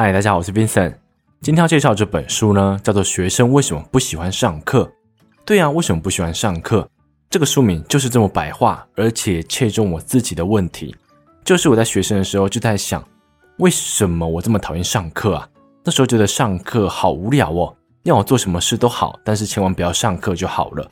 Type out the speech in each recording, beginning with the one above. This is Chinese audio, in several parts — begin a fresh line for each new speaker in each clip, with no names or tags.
嗨，大家好，我是 Vincent。今天要介绍这本书呢，叫做《学生为什么不喜欢上课》。对啊，为什么不喜欢上课？这个书名就是这么白话，而且切中我自己的问题。就是我在学生的时候就在想，为什么我这么讨厌上课啊？那时候觉得上课好无聊哦，要我做什么事都好，但是千万不要上课就好了。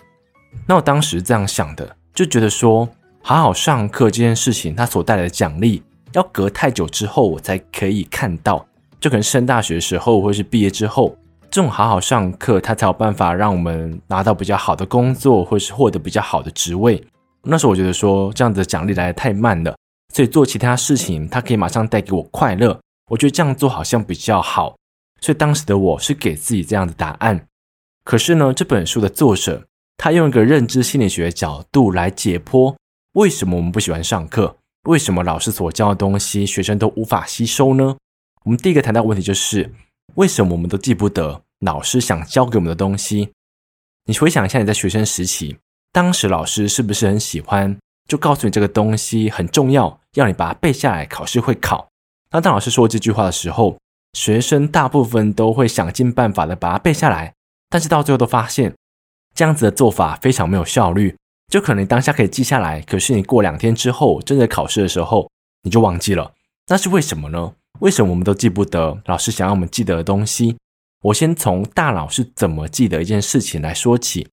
那我当时这样想的，就觉得说，好好上课这件事情，它所带来的奖励，要隔太久之后我才可以看到，就可能升大学时候，或是毕业之后，这种好好上课，它才有办法让我们拿到比较好的工作，或是获得比较好的职位。那时候我觉得说，这样子的奖励来得太慢了。所以做其他事情，它可以马上带给我快乐。我觉得这样做好像比较好。所以当时的我是给自己这样的答案。可是呢，这本书的作者他用一个认知心理学的角度来解剖，为什么我们不喜欢上课？为什么老师所教的东西学生都无法吸收呢？我们第一个谈到问题就是，为什么我们都记不得老师想教给我们的东西？你回想一下你在学生时期，当时老师是不是很喜欢？就告诉你这个东西很重要，要你把它背下来，考试会考。那当老师说这句话的时候，学生大部分都会想尽办法的把它背下来，但是到最后都发现这样子的做法非常没有效率。就可能你当下可以记下来，可是你过两天之后真的考试的时候你就忘记了。那是为什么呢？为什么我们都记不得老师想要我们记得的东西？我先从大脑是怎么记得一件事情来说起。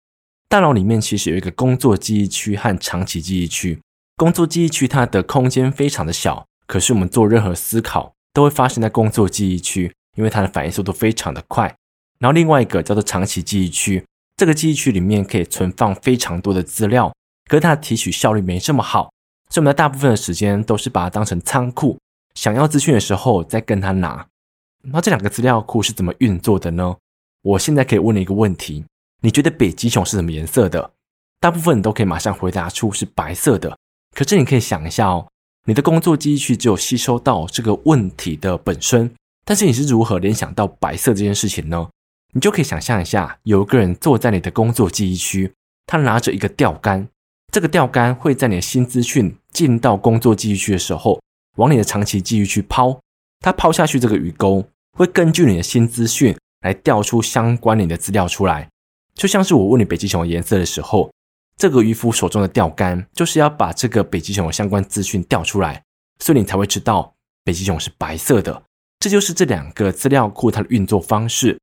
大脑里面其实有一个工作记忆区和长期记忆区。工作记忆区它的空间非常的小，可是我们做任何思考都会发生在工作记忆区，因为它的反应速度非常的快。然后另外一个叫做长期记忆区，这个记忆区里面可以存放非常多的资料，可是它的提取效率没这么好，所以我们的大部分的时间都是把它当成仓库，想要资讯的时候再跟他拿。那这两个资料库是怎么运作的呢？我现在可以问你一个问题。你觉得北极熊是什么颜色的？大部分人都可以马上回答出是白色的。可是你可以想一下哦，你的工作记忆区只有吸收到这个问题的本身，但是你是如何联想到白色这件事情呢？你就可以想象一下，有一个人坐在你的工作记忆区，他拿着一个钓竿，这个钓竿会在你的新资讯进到工作记忆区的时候，往你的长期记忆区抛。它抛下去这个鱼钩，会根据你的新资讯来调出相关你的资料出来。就像是我问你北极熊的颜色的时候，这个渔夫手中的钓竿就是要把这个北极熊的相关资讯钓出来，所以你才会知道北极熊是白色的。这就是这两个资料库它的运作方式。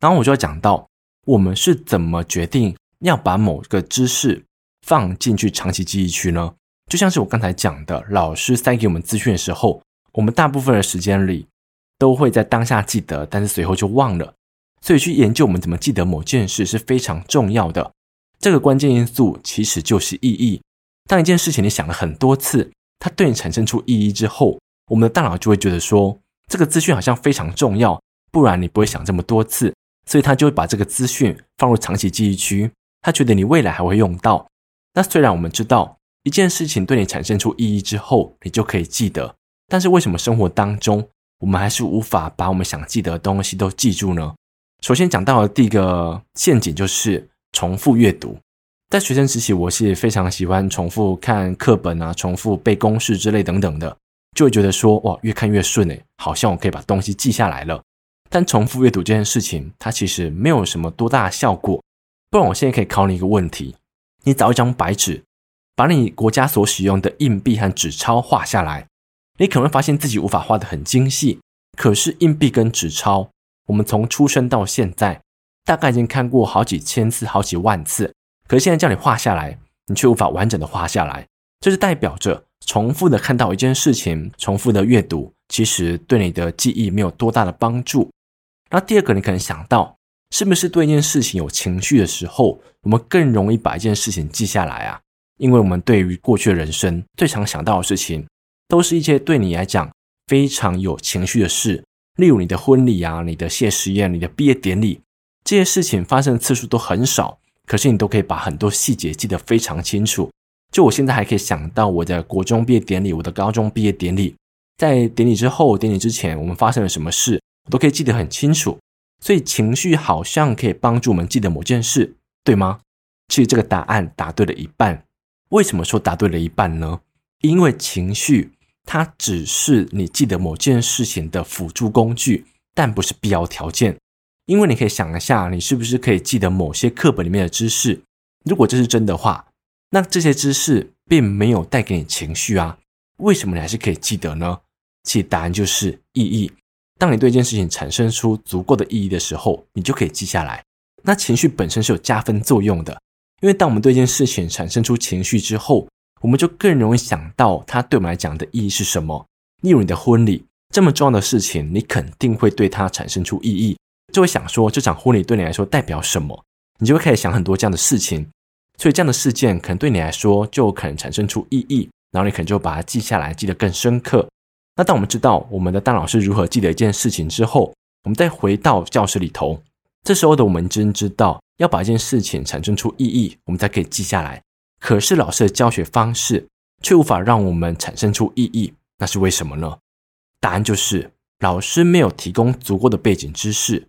然后我就要讲到，我们是怎么决定要把某个知识放进去长期记忆区呢？就像是我刚才讲的，老师塞给我们资讯的时候，我们大部分的时间里都会在当下记得，但是随后就忘了。所以去研究我们怎么记得某件事是非常重要的。这个关键因素其实就是意义。当一件事情你想了很多次，它对你产生出意义之后，我们的大脑就会觉得说，这个资讯好像非常重要，不然你不会想这么多次。所以他就会把这个资讯放入长期记忆区，他觉得你未来还会用到。那虽然我们知道一件事情对你产生出意义之后，你就可以记得，但是为什么生活当中我们还是无法把我们想记得的东西都记住呢？首先讲到的第一个陷阱就是重复阅读。在学生时期，我是非常喜欢重复看课本啊，重复背公式之类等等的，就会觉得说哇，越看越顺诶，好像我可以把东西记下来了。但重复阅读这件事情，它其实没有什么多大的效果。不然，我现在可以考你一个问题：你找一张白纸，把你国家所使用的硬币和纸钞画下来，你可能会发现自己无法画得很精细。可是硬币跟纸钞，我们从出生到现在，大概已经看过好几千次、好几万次，可是现在叫你画下来，你却无法完整的画下来，这是代表着重复的看到一件事情，重复的阅读，其实对你的记忆没有多大的帮助。那第二个，你可能想到，是不是对一件事情有情绪的时候，我们更容易把一件事情记下来啊？因为我们对于过去的人生最常想到的事情，都是一些对你来讲非常有情绪的事。例如你的婚礼啊，你的谢师宴，你的毕业典礼，这些事情发生的次数都很少，可是你都可以把很多细节记得非常清楚。就我现在还可以想到我的国中毕业典礼，我的高中毕业典礼，在典礼之后、典礼之前，我们发生了什么事，我都可以记得很清楚。所以情绪好像可以帮助我们记得某件事，对吗？其实这个答案答对了一半。为什么说答对了一半呢？因为情绪它只是你记得某件事情的辅助工具，但不是必要条件。因为你可以想一下，你是不是可以记得某些课本里面的知识？如果这是真的话，那这些知识并没有带给你情绪啊，为什么你还是可以记得呢？其实答案就是意义。当你对一件事情产生出足够的意义的时候，你就可以记下来。那情绪本身是有加分作用的，因为当我们对一件事情产生出情绪之后，我们就更容易想到它对我们来讲的意义是什么。例如你的婚礼这么重要的事情，你肯定会对它产生出意义。就会想说，这场婚礼对你来说代表什么？你就会开始想很多这样的事情，所以这样的事件可能对你来说就可能产生出意义，然后你可能就把它记下来，记得更深刻。那当我们知道我们的大脑是如何记得一件事情之后，我们再回到教室里头，这时候的我们真知道要把一件事情产生出意义，我们才可以记下来。可是老师的教学方式却无法让我们产生出意义，那是为什么呢？答案就是老师没有提供足够的背景知识。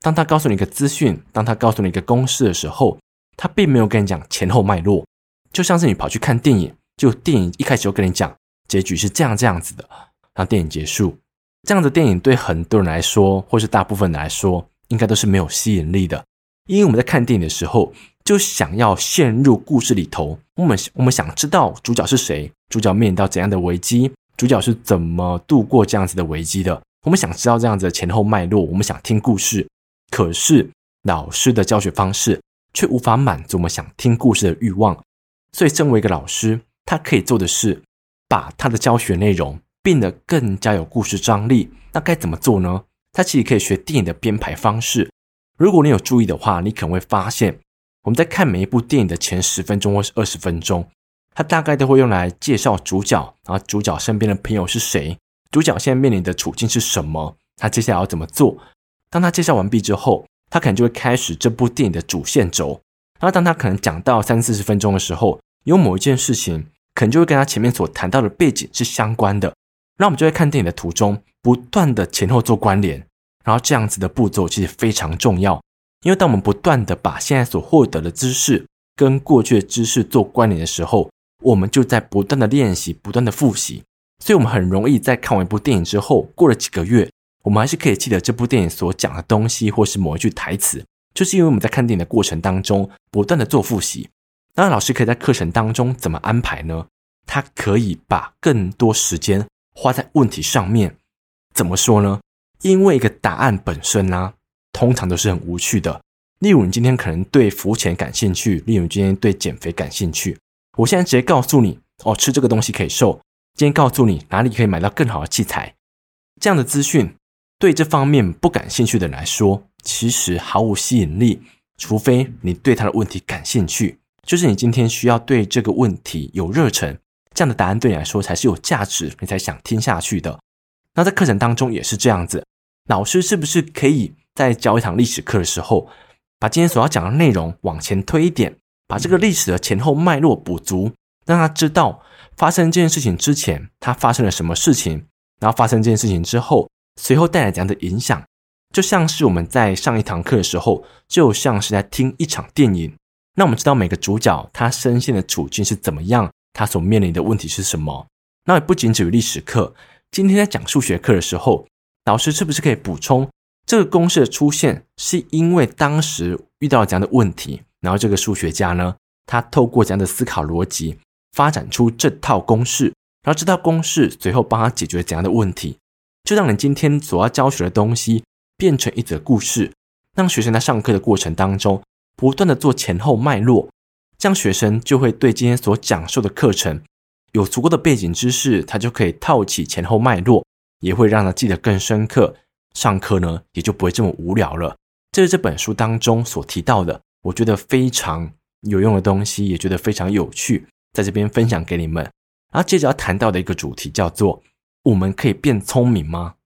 当他告诉你一个资讯，当他告诉你一个公式的时候，他并没有跟你讲前后脉络，就像是你跑去看电影，就电影一开始就跟你讲结局是这样这样子的，然后电影结束，这样的电影对很多人来说，或是大部分人来说，应该都是没有吸引力的，因为我们在看电影的时候，就想要陷入故事里头，我们我们想知道主角是谁，主角面临到怎样的危机，主角是怎么度过这样子的危机的，我们想知道这样子的前后脉络，我们想听故事。可是老师的教学方式却无法满足我们想听故事的欲望，所以身为一个老师，他可以做的是把他的教学内容变得更加有故事张力。那该怎么做呢？他其实可以学电影的编排方式。如果你有注意的话，你可能会发现，我们在看每一部电影的前十分钟或是二十分钟，他大概都会用来介绍主角，然后主角身边的朋友是谁，主角现在面临的处境是什么，他接下来要怎么做。当他介绍完毕之后，他可能就会开始这部电影的主线轴。那当他可能讲到三四十分钟的时候，有某一件事情可能就会跟他前面所谈到的背景是相关的。那我们就会看电影的途中不断的前后做关联。然后这样子的步骤其实非常重要，因为当我们不断的把现在所获得的知识跟过去的知识做关联的时候，我们就在不断的练习、不断的复习。所以，我们很容易在看完一部电影之后，过了几个月。我们还是可以记得这部电影所讲的东西，或是某一句台词，就是因为我们在看电影的过程当中不断的做复习。那老师可以在课程当中怎么安排呢？他可以把更多时间花在问题上面。怎么说呢？因为一个答案本身呢、通常都是很无趣的。例如，你今天可能对浮潜感兴趣，例如今天对减肥感兴趣。我现在直接告诉你，哦，吃这个东西可以瘦。今天告诉你哪里可以买到更好的器材，这样的资讯。对这方面不感兴趣的人来说，其实毫无吸引力。除非你对他的问题感兴趣，就是你今天需要对这个问题有热忱，这样的答案对你来说才是有价值，你才想听下去的。那在课程当中也是这样子，老师是不是可以在教一堂历史课的时候，把今天所要讲的内容往前推一点，把这个历史的前后脉络补足，让他知道发生这件事情之前他发生了什么事情，然后发生这件事情之后。随后带来怎样的影响，就像是我们在上一堂课的时候，就像是在听一场电影。那我们知道每个主角他身陷的处境是怎么样，他所面临的问题是什么。那也不仅止于历史课，今天在讲数学课的时候，老师是不是可以补充这个公式的出现，是因为当时遇到了怎样的问题，然后这个数学家呢，他透过怎样的思考逻辑，发展出这套公式，然后这套公式随后帮他解决怎样的问题。就让你今天所要教学的东西变成一则故事，让学生在上课的过程当中不断的做前后脉络，这样学生就会对今天所讲授的课程有足够的背景知识，他就可以套起前后脉络，也会让他记得更深刻。上课呢也就不会这么无聊了。这是这本书当中所提到的，我觉得非常有用的东西，也觉得非常有趣，在这边分享给你们。然后接着要谈到的一个主题叫做。我们可以变聪明吗？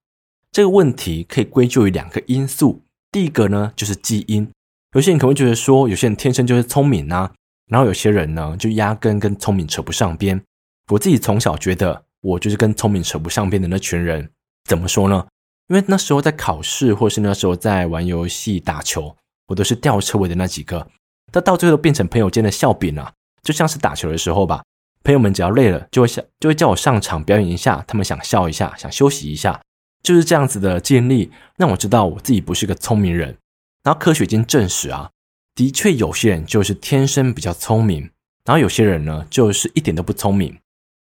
这个问题可以归咎于两个因素。第一个呢，就是基因。有些人可能会觉得说，有些人天生就是聪明啊，然后有些人呢，就压根跟聪明扯不上边。我自己从小觉得，我就是跟聪明扯不上边的那群人。怎么说呢？因为那时候在考试，或是那时候在玩游戏、打球，我都是吊车尾的那几个。但到最后变成朋友间的笑柄啊，就像是打球的时候吧。朋友们只要累了，就会想就会叫我上场表演一下，他们想笑一下，想休息一下，就是这样子的经历，让我知道我自己不是个聪明人。然后科学已经证实啊，的确有些人就是天生比较聪明，然后有些人呢就是一点都不聪明。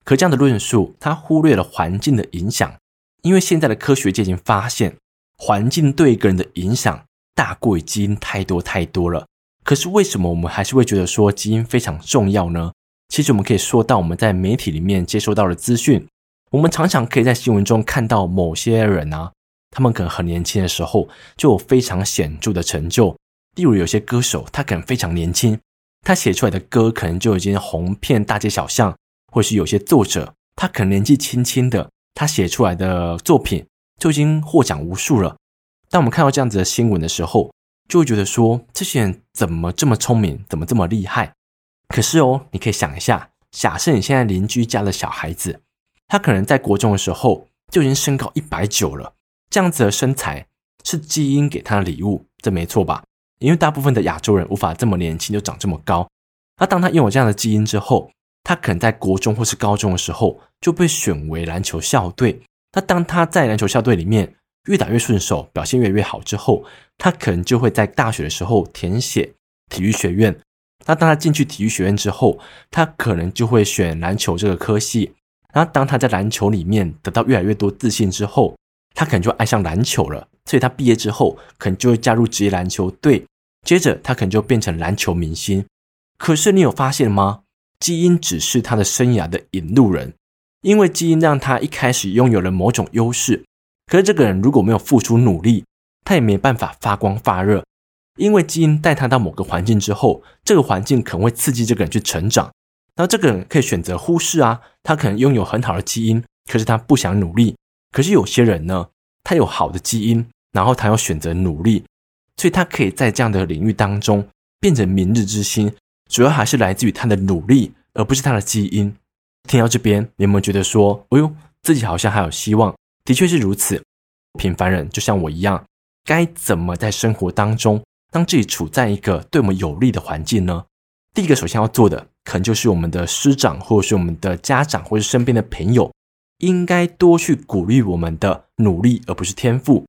可这样的论述，他忽略了环境的影响，因为现在的科学界已经发现，环境对一个人的影响大过于基因太多太多了。可是为什么我们还是会觉得说基因非常重要呢？其实我们可以说到我们在媒体里面接收到的资讯，我们常常可以在新闻中看到某些人啊，他们可能很年轻的时候就有非常显著的成就。例如有些歌手，他可能非常年轻，他写出来的歌可能就已经红遍大街小巷。或是有些作者，他可能年纪轻轻的，他写出来的作品就已经获奖无数了。当我们看到这样子的新闻的时候，就会觉得说，这些人怎么这么聪明，怎么这么厉害？可是哦，你可以想一下，假设你现在邻居家的小孩子，他可能在国中的时候就已经身高一百九了，这样子的身材是基因给他的礼物，这没错吧？因为大部分的亚洲人无法这么年轻就长这么高。那当他拥有这样的基因之后，他可能在国中或是高中的时候就被选为篮球校队。那当他在篮球校队里面越打越顺手，表现越来越好之后，他可能就会在大学的时候填写体育学院。那当他进去体育学院之后，他可能就会选篮球这个科系。然后当他在篮球里面得到越来越多自信之后，他可能就爱上篮球了。所以他毕业之后可能就会加入职业篮球队，接着他可能就变成篮球明星。可是你有发现吗？基因只是他的生涯的引路人，因为基因让他一开始拥有了某种优势。可是这个人如果没有付出努力，他也没办法发光发热。因为基因带他到某个环境之后，这个环境可能会刺激这个人去成长。然后这个人可以选择忽视啊，他可能拥有很好的基因，可是他不想努力。可是有些人呢，他有好的基因，然后他要选择努力，所以他可以在这样的领域当中变成明日之星。主要还是来自于他的努力，而不是他的基因。听到这边，你有没有觉得说：“哎呦，自己好像还有希望？”的确是如此。平凡人就像我一样，该怎么在生活当中让自己处在一个对我们有利的环境呢？第一个，首先要做的，可能就是我们的师长，或者是我们的家长，或者是身边的朋友，应该多去鼓励我们的努力，而不是天赋。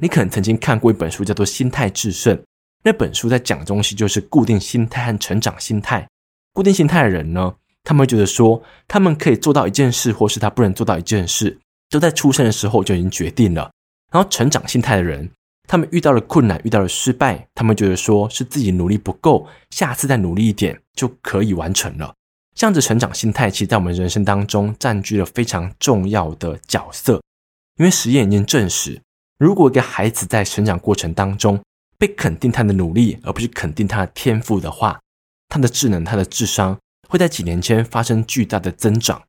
你可能曾经看过一本书，叫做《心态致胜》。那本书在讲的东西就是固定心态和成长心态。固定心态的人呢，他们会觉得说，他们可以做到一件事，或是他不能做到一件事，都在出生的时候就已经决定了。然后成长心态的人，他们遇到了困难，遇到了失败，他们觉得说是自己努力不够，下次再努力一点就可以完成了。这样子成长心态，其实在我们人生当中占据了非常重要的角色。因为实验已经证实，如果一个孩子在成长过程当中，被肯定他的努力，而不是肯定他的天赋的话，他的智能、他的智商会在几年间发生巨大的增长。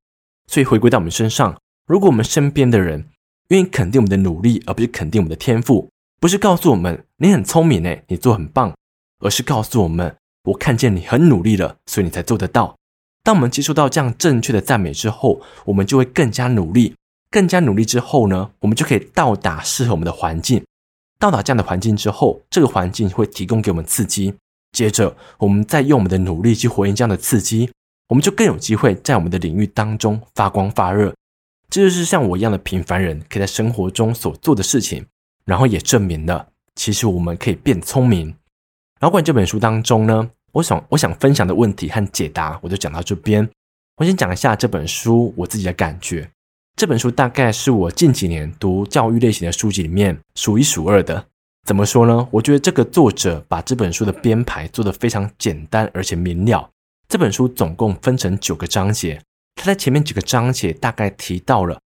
所以回归到我们身上，如果我们身边的人愿意肯定我们的努力，而不是肯定我们的天赋，不是告诉我们你很聪明诶，你做很棒，而是告诉我们我看见你很努力了，所以你才做得到。当我们接受到这样正确的赞美之后，我们就会更加努力，更加努力之后呢，我们就可以到达适合我们的环境。到达这样的环境之后，这个环境会提供给我们刺激，接着我们再用我们的努力去回应这样的刺激，我们就更有机会在我们的领域当中发光发热。这就是像我一样的平凡人可以在生活中所做的事情，然后也证明了其实我们可以变聪明。然后关于这本书当中呢，我想我想分享的问题和解答，我就讲到这边。我先讲一下这本书我自己的感觉。这本书大概是我近几年读教育类型的书籍里面数一数二的。怎么说呢？我觉得这个作者把这本书的编排做得非常简单而且明了。这本书总共分成九个章节，他在前面几个章节大概提到了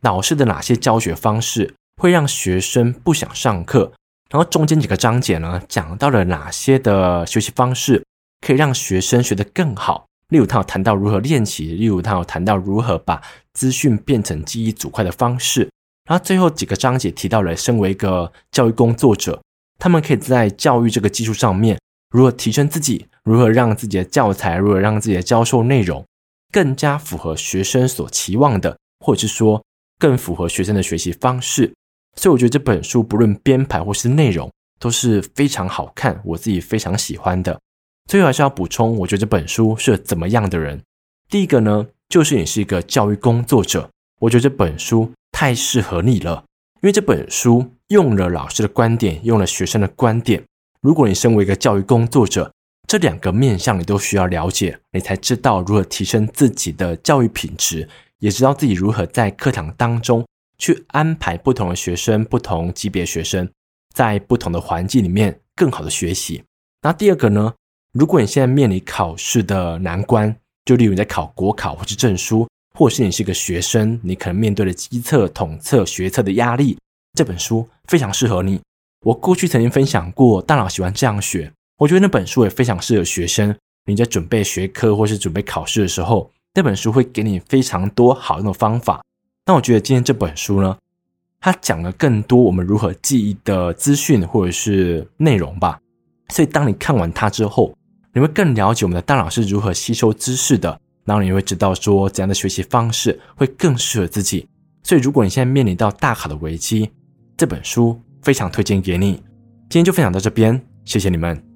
老师的哪些教学方式会让学生不想上课，然后中间几个章节呢，讲到了哪些的学习方式可以让学生学得更好。例如，他有谈到如何练习；例如，他有谈到如何把资讯变成记忆组块的方式。然后，最后几个章节提到了，身为一个教育工作者，他们可以在教育这个技术上面，如何提升自己，如何让自己的教材，如何让自己的教授内容更加符合学生所期望的，或者是说更符合学生的学习方式。所以，我觉得这本书不论编排或是内容都是非常好看，我自己非常喜欢的。最后还是要补充，我觉得这本书是怎么样的人？第一个呢，就是你是一个教育工作者，我觉得这本书太适合你了，因为这本书用了老师的观点，用了学生的观点。如果你身为一个教育工作者，这两个面向你都需要了解，你才知道如何提升自己的教育品质，也知道自己如何在课堂当中去安排不同的学生、不同级别学生，在不同的环境里面更好的学习。那第二个呢？如果你现在面临考试的难关，就例如你在考国考或是证书，或是你是一个学生，你可能面对了基测、统测、学测的压力，这本书非常适合你。我过去曾经分享过《大脑喜欢这样学》，我觉得那本书也非常适合学生。你在准备学科或是准备考试的时候，那本书会给你非常多好用的方法。那我觉得今天这本书呢，它讲了更多我们如何记忆的资讯或者是内容吧。所以当你看完它之后，你会更了解我们的大脑是如何吸收知识的，然后你会知道说怎样的学习方式会更适合自己。所以如果你现在面临到大考的危机，这本书非常推荐给你。今天就分享到这边，谢谢你们。